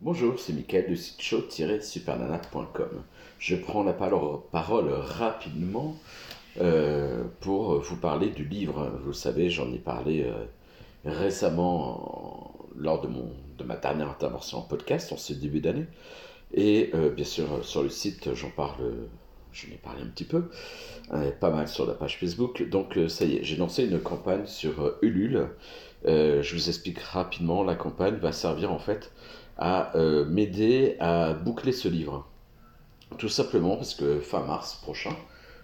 Bonjour, c'est Mickaël du site show-supernana.com. Je prends la parole rapidement euh, pour vous parler du livre. Vous le savez, j'en ai parlé euh, récemment lors de, de ma dernière intervention en podcast en ce début d'année. Et euh, bien sûr, sur le site, j'en parle, j'en ai parlé un petit peu, pas mal sur la page Facebook. Donc ça y est, j'ai lancé une campagne sur Ulule. je vous explique rapidement, la campagne va servir en fait à euh, m'aider à boucler ce livre. Tout simplement parce que fin mars prochain,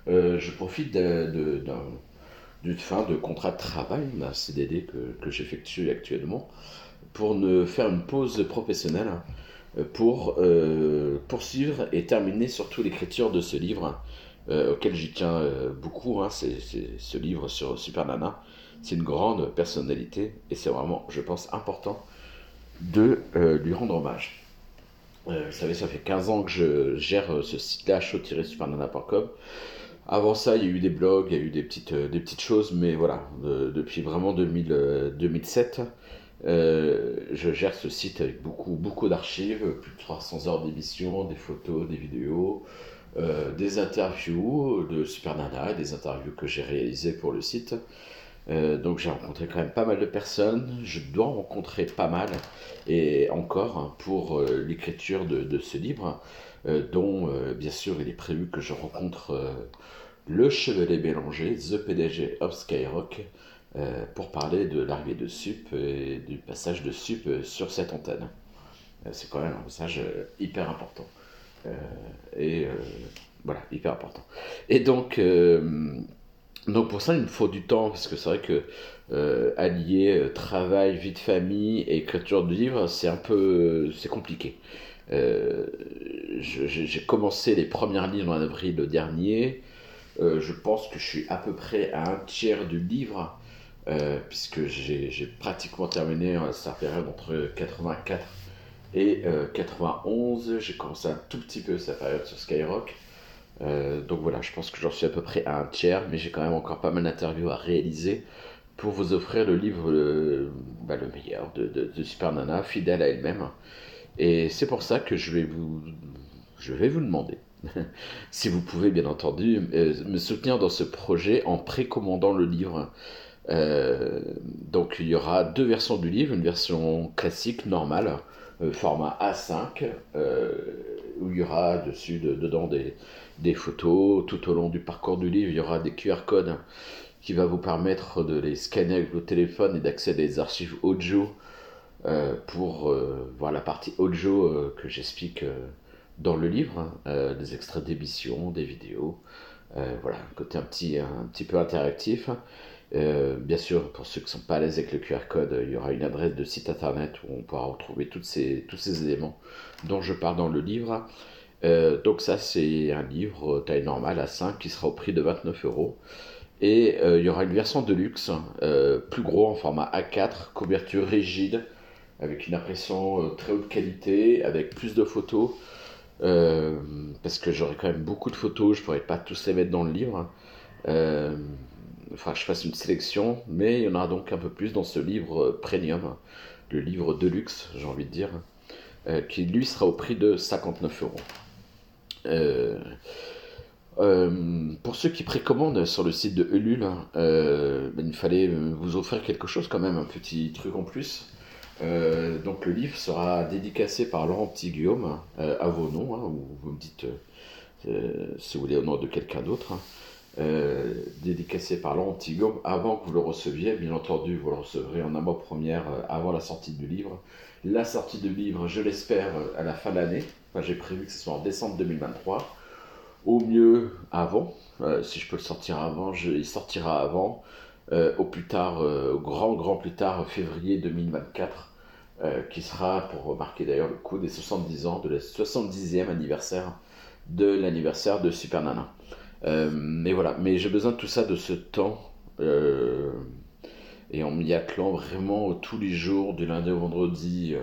euh, je profite d'une fin de contrat de travail, d'un CDD que, que j'effectue actuellement, pour ne faire une pause professionnelle euh, pour poursuivre et terminer surtout l'écriture de ce livre auquel j'y tiens beaucoup. Hein, c'est ce livre sur Super Nana. C'est une grande personnalité et c'est vraiment, je pense, important de euh, lui rendre hommage. Euh, vous savez, ça fait 15 ans que je gère euh, ce site-là, show-supernana.com. Avant ça, il y a eu des blogs, il y a eu des petites, des petites choses, mais voilà, depuis vraiment 2000, 2007, je gère ce site avec beaucoup, beaucoup d'archives, plus de 300 heures d'émissions, des photos, des vidéos, des interviews de Super Nana, des interviews que j'ai réalisées pour le site. Euh, donc j'ai rencontré quand même pas mal de personnes, je dois rencontrer pas mal, et encore pour euh, l'écriture de, ce livre, euh, dont bien sûr il est prévu que je rencontre le Chevalier Bélanger, The PDG of Skyrock, pour parler de l'arrivée de Sup et du passage de Sup sur cette antenne. C'est quand même un message hyper important. et voilà, hyper important. Et donc donc pour ça, il me faut du temps, parce que c'est vrai que euh, allier euh, travail, vie de famille et écriture de livre, c'est un peu, c'est compliqué. Euh, j'ai commencé les premières lignes en avril dernier. je pense que je suis à peu près à un tiers du livre, puisque j'ai pratiquement terminé sa période entre 84 et 91. J'ai commencé un tout petit peu sa période sur Skyrock. Euh, donc voilà, je pense que j'en suis à peu près à un tiers, mais j'ai quand même encore pas mal d'interviews à réaliser pour vous offrir le livre le, bah, le meilleur de, de, Super Nana, fidèle à elle-même. Et c'est pour ça que je vais vous, je vais vous demander, si vous pouvez bien entendu, euh, me soutenir dans ce projet en précommandant le livre. Euh, donc il y aura deux versions du livre, une version classique, normale, format A5, où il y aura dessus, dedans des, des photos. Tout au long du parcours du livre, il y aura des QR codes qui va vous permettre de les scanner avec vos téléphones et d'accéder aux archives audio euh, pour euh, voir la partie audio euh, que j'explique dans le livre, des extraits d'émissions, des vidéos. voilà, côté un petit, un petit peu interactif. bien sûr, pour ceux qui ne sont pas à l'aise avec le QR code, il y aura une adresse de site internet où on pourra retrouver tous ces éléments dont je parle dans le livre. Euh, donc ça c'est un livre euh, taille normale à 5 qui sera au prix de 29 euros. Et euh, il y aura une version de luxe, plus gros en format A4, couverture rigide, avec une impression très haute qualité, avec plus de photos. parce que j'aurai quand même beaucoup de photos, je pourrais pas tous les mettre dans le livre. Hein. enfin, je fasse une sélection, mais il y en aura donc un peu plus dans ce livre premium, le livre de luxe, j'ai envie de dire, qui lui sera au prix de 59 euros. Euh, euh, pour ceux qui précommandent sur le site de Ulule, hein, euh, ben, il fallait vous offrir quelque chose quand même, un petit truc en plus. donc le livre sera dédicacé par Laurent Petit Guillaume à vos noms, hein, ou vous me dites si vous voulez au nom de quelqu'un d'autre. Hein. dédicacé par Laurent Petit Guillaume avant que vous le receviez. Bien entendu, vous le recevrez en avant-première avant la sortie du livre. La sortie du livre, je l'espère, à la fin de l'année j'ai prévu que ce soit en décembre 2023. Au mieux avant. Euh, si je peux le sortir avant, il sortira avant. Euh, au plus tard, euh, au grand, grand plus tard, février 2024. qui sera, pour marquer d'ailleurs le coup des 70 ans, de la 70e anniversaire de l'anniversaire de Super Nana. mais voilà, mais j'ai besoin de tout ça, de ce temps et en m'y attelant vraiment tous les jours, du lundi au vendredi,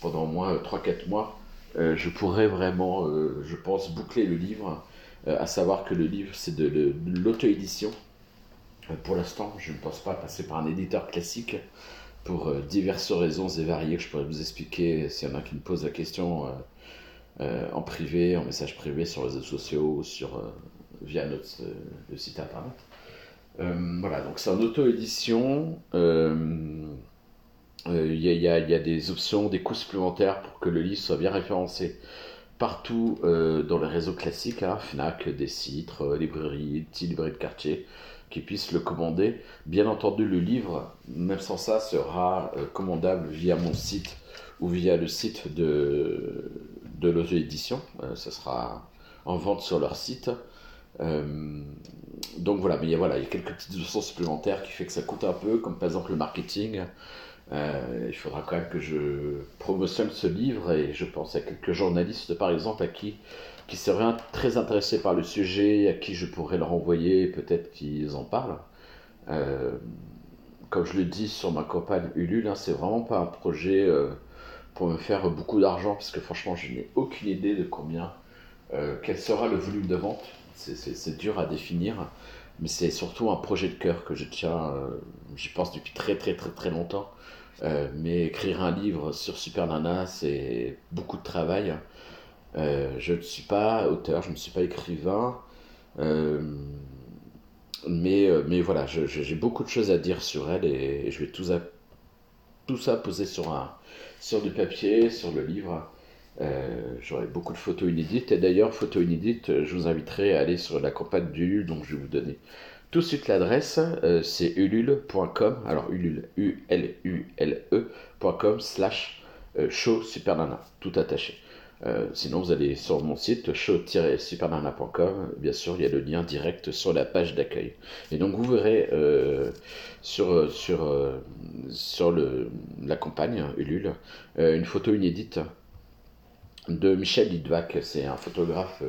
pendant au moins 3-4 mois, je pourrais vraiment, euh, je pense, boucler le livre, euh, à savoir que le livre, c'est de, l'auto-édition. pour l'instant, je ne pense pas passer par un éditeur classique, pour diverses raisons et variées que je pourrais vous expliquer s'il y en a qui me posent la question en privé, en message privé sur les réseaux sociaux ou sur, via notre site internet. voilà, donc c'est en auto-édition. Il y, y, a des options, des coûts supplémentaires pour que le livre soit bien référencé partout euh, dans les réseaux classiques, hein, Fnac, des euh, librairies, petits librairies de quartier, qui puissent le commander. Bien entendu, le livre, même sans ça, sera euh, commandable via mon site ou via le site de, de l'auto-édition. ce sera en vente sur leur site. donc voilà, mais il y, a, voilà, il y a quelques petites options supplémentaires qui fait que ça coûte un peu, comme par exemple le marketing. Euh, il faudra quand même que je promotionne ce livre et je pense à quelques journalistes par exemple à qui qui seraient très intéressés par le sujet, à qui je pourrais leur envoyer, peut-être qu'ils en parlent. Euh, comme je le dis sur ma campagne Ulule, hein, c'est vraiment pas un projet euh, pour me faire beaucoup d'argent, parce que franchement, je n'ai aucune idée de combien, quel sera le volume de vente. C'est dur à définir, mais c'est surtout un projet de cœur que je tiens, j'y pense depuis très très très très longtemps. Euh, mais écrire un livre sur Super Nana, c'est beaucoup de travail. Euh, je ne suis pas auteur, je ne suis pas écrivain. Euh, mais, mais voilà, j'ai beaucoup de choses à dire sur elle et, je vais tout, tout ça poser sur, un, sur du papier, sur le livre. J'aurai beaucoup de photos inédites. Et d'ailleurs, photos inédites, je vous inviterai à aller sur la campagne du donc je vais vous donner tout de suite l'adresse, euh, c'est ulule.com, alors ulule, U-L-U-L-E.com slash euh, show supernana, tout attaché. Euh, sinon, vous allez sur mon site show-supernana.com. Bien sûr, il y a le lien direct sur la page d'accueil. Et donc, vous verrez sur, sur, sur le, la campagne Ulule une photo inédite de Michel Lidvac. C'est un photographe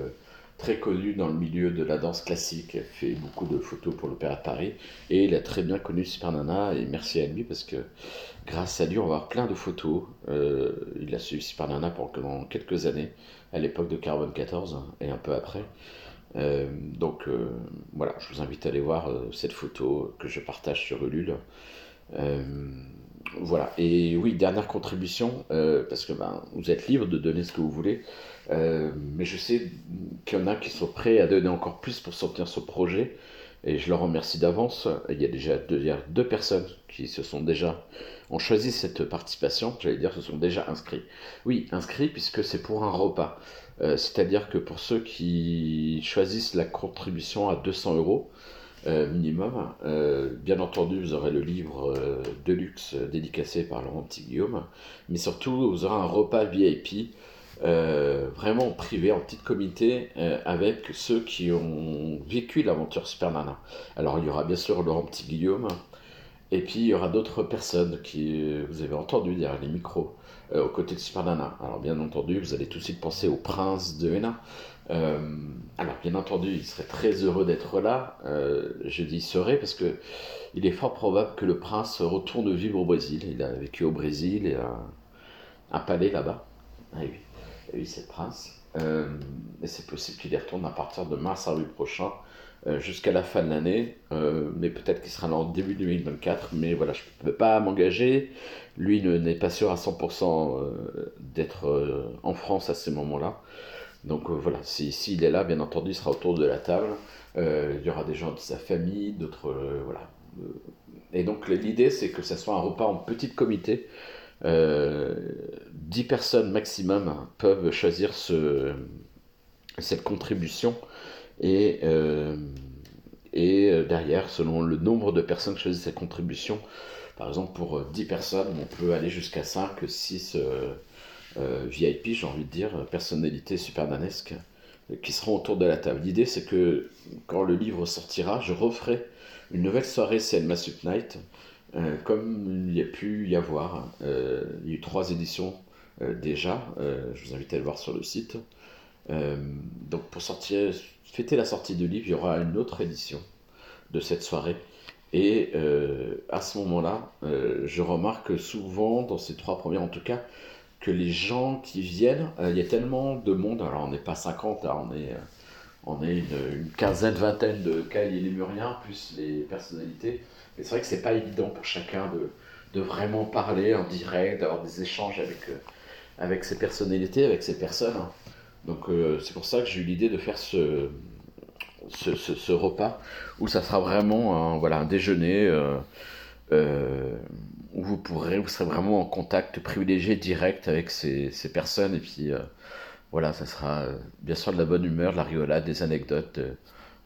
très connu dans le milieu de la danse classique, il fait beaucoup de photos pour l'Opéra de Paris, et il a très bien connu Super Nana, et merci à lui parce que grâce à lui, on va avoir plein de photos. Euh, il a suivi Super Nana pendant quelques années, à l'époque de Carbone 14 et un peu après. Euh, donc euh, voilà, je vous invite à aller voir cette photo que je partage sur Ulule. Voilà, et oui, dernière contribution, parce que ben, vous êtes libre de donner ce que vous voulez. Euh, mais je sais qu'il y en a qui sont prêts à donner encore plus pour soutenir ce projet. Et je leur remercie d'avance. Il y a déjà deux, personnes qui se sont déjà ont choisi cette participation. J'allais dire, se sont déjà inscrits. Oui, inscrits puisque c'est pour un repas. Euh, c'est-à-dire que pour ceux qui choisissent la contribution à 200 euros euh, minimum, bien entendu, vous aurez le livre de luxe dédicacé par Laurent Petit Guillaume, mais surtout, vous aurez un repas VIP euh, vraiment privé, en petit comité, euh, avec ceux qui ont vécu l'aventure Super Nana. Alors il y aura bien sûr Laurent Petit-Guillaume, et puis il y aura d'autres personnes qui euh, vous avez entendu derrière les micros, aux côtés de Super Nana. Alors bien entendu, vous allez tout de suite penser au prince de Hénin. alors bien entendu, il serait très heureux d'être là. je dis serait parce que il est fort probable que le prince retourne vivre au Brésil. Il a vécu au Brésil et a un palais là-bas. Ah oui oui, c'est le prince. Euh, et c'est possible qu'il y retourne à partir de mars avril prochain euh, jusqu'à la fin de l'année. Euh, mais peut-être qu'il sera là en début 2024. Mais voilà, je ne peux pas m'engager. Lui n'est pas sûr à 100% d'être en France à ces moments-là. Donc voilà, s'il si, est là, bien entendu, il sera autour de la table. il y aura des gens de sa famille, d'autres. voilà. Et donc l'idée, c'est que ce soit un repas en petit comité 10 euh, personnes maximum peuvent choisir ce, cette contribution et, euh, et euh, derrière, selon le nombre de personnes qui choisissent cette contribution, par exemple pour 10 personnes, on peut aller jusqu'à 5, 6 VIP, j'ai envie de dire, personnalités supermanesques qui seront autour de la table. L'idée c'est que quand le livre sortira, je referai une nouvelle soirée CNMA Sup Night euh, comme il y a pu y avoir, euh, il y a eu trois éditions euh, déjà, je vous invite à le voir sur le site. Donc pour fêter la sortie du livre, il y aura une autre édition de cette soirée. Et à ce moment-là, je remarque souvent, dans ces trois premières en tout cas, que les gens qui viennent, il y a tellement de monde, alors on n'est pas 50, on est, on est une, quinzaine, vingtaine de cahiers lémuriens, plus les personnalités, c'est vrai que c'est pas évident pour chacun de, vraiment parler en direct, d'avoir des échanges avec, avec ces personnalités, avec ces personnes. Donc c'est pour ça que j'ai eu l'idée de faire ce, ce, repas où ça sera vraiment un, voilà, un déjeuner où vous pourrez, vous serez vraiment en contact privilégié direct avec ces, ces personnes. Et puis voilà, ça sera euh, bien sûr de la bonne humeur, de la rigolade, des anecdotes, euh,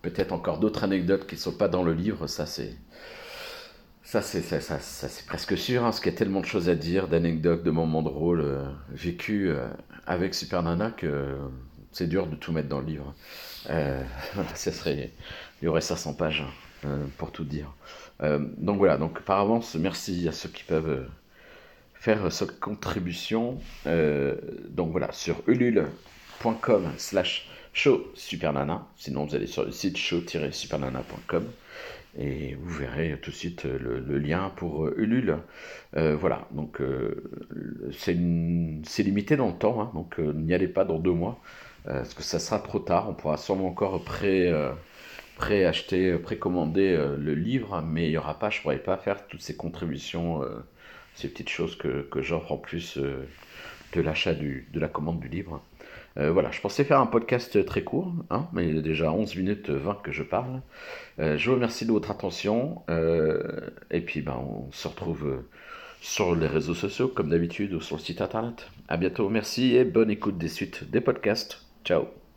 peut-être encore d'autres anecdotes qui ne sont pas dans le livre, ça c'est... Ça, c'est presque sûr, hein, parce qu'il y a tellement de choses à dire, d'anecdotes, de moments drôles euh, vécus avec Super Nana que c'est dur de tout mettre dans le livre. ça serait, il y aurait 500 pages pour tout dire. donc voilà, donc par avance, merci à ceux qui peuvent faire cette contribution. Euh, donc voilà, sur ulule.com slash show supernana. Sinon, vous allez sur le site show-supernana.com et vous verrez tout de suite le, lien pour euh, Ulule. Euh, voilà, donc c'est limité dans le temps, hein, donc n'y allez pas dans deux mois, parce que ça sera trop tard. On pourra sûrement encore pré, pré-acheter, précommander le livre, mais il n'y aura pas, je ne pourrai pas faire toutes ces contributions ces petites choses que, que j'offre en plus euh, de l'achat de la commande du livre. Euh, voilà, je pensais faire un podcast très court, hein, mais il est déjà 11 minutes 20 que je parle. Euh, je vous remercie de votre attention, et puis ben, on se retrouve sur les réseaux sociaux comme d'habitude ou sur le site internet. A bientôt, merci et bonne écoute des suites des podcasts. Ciao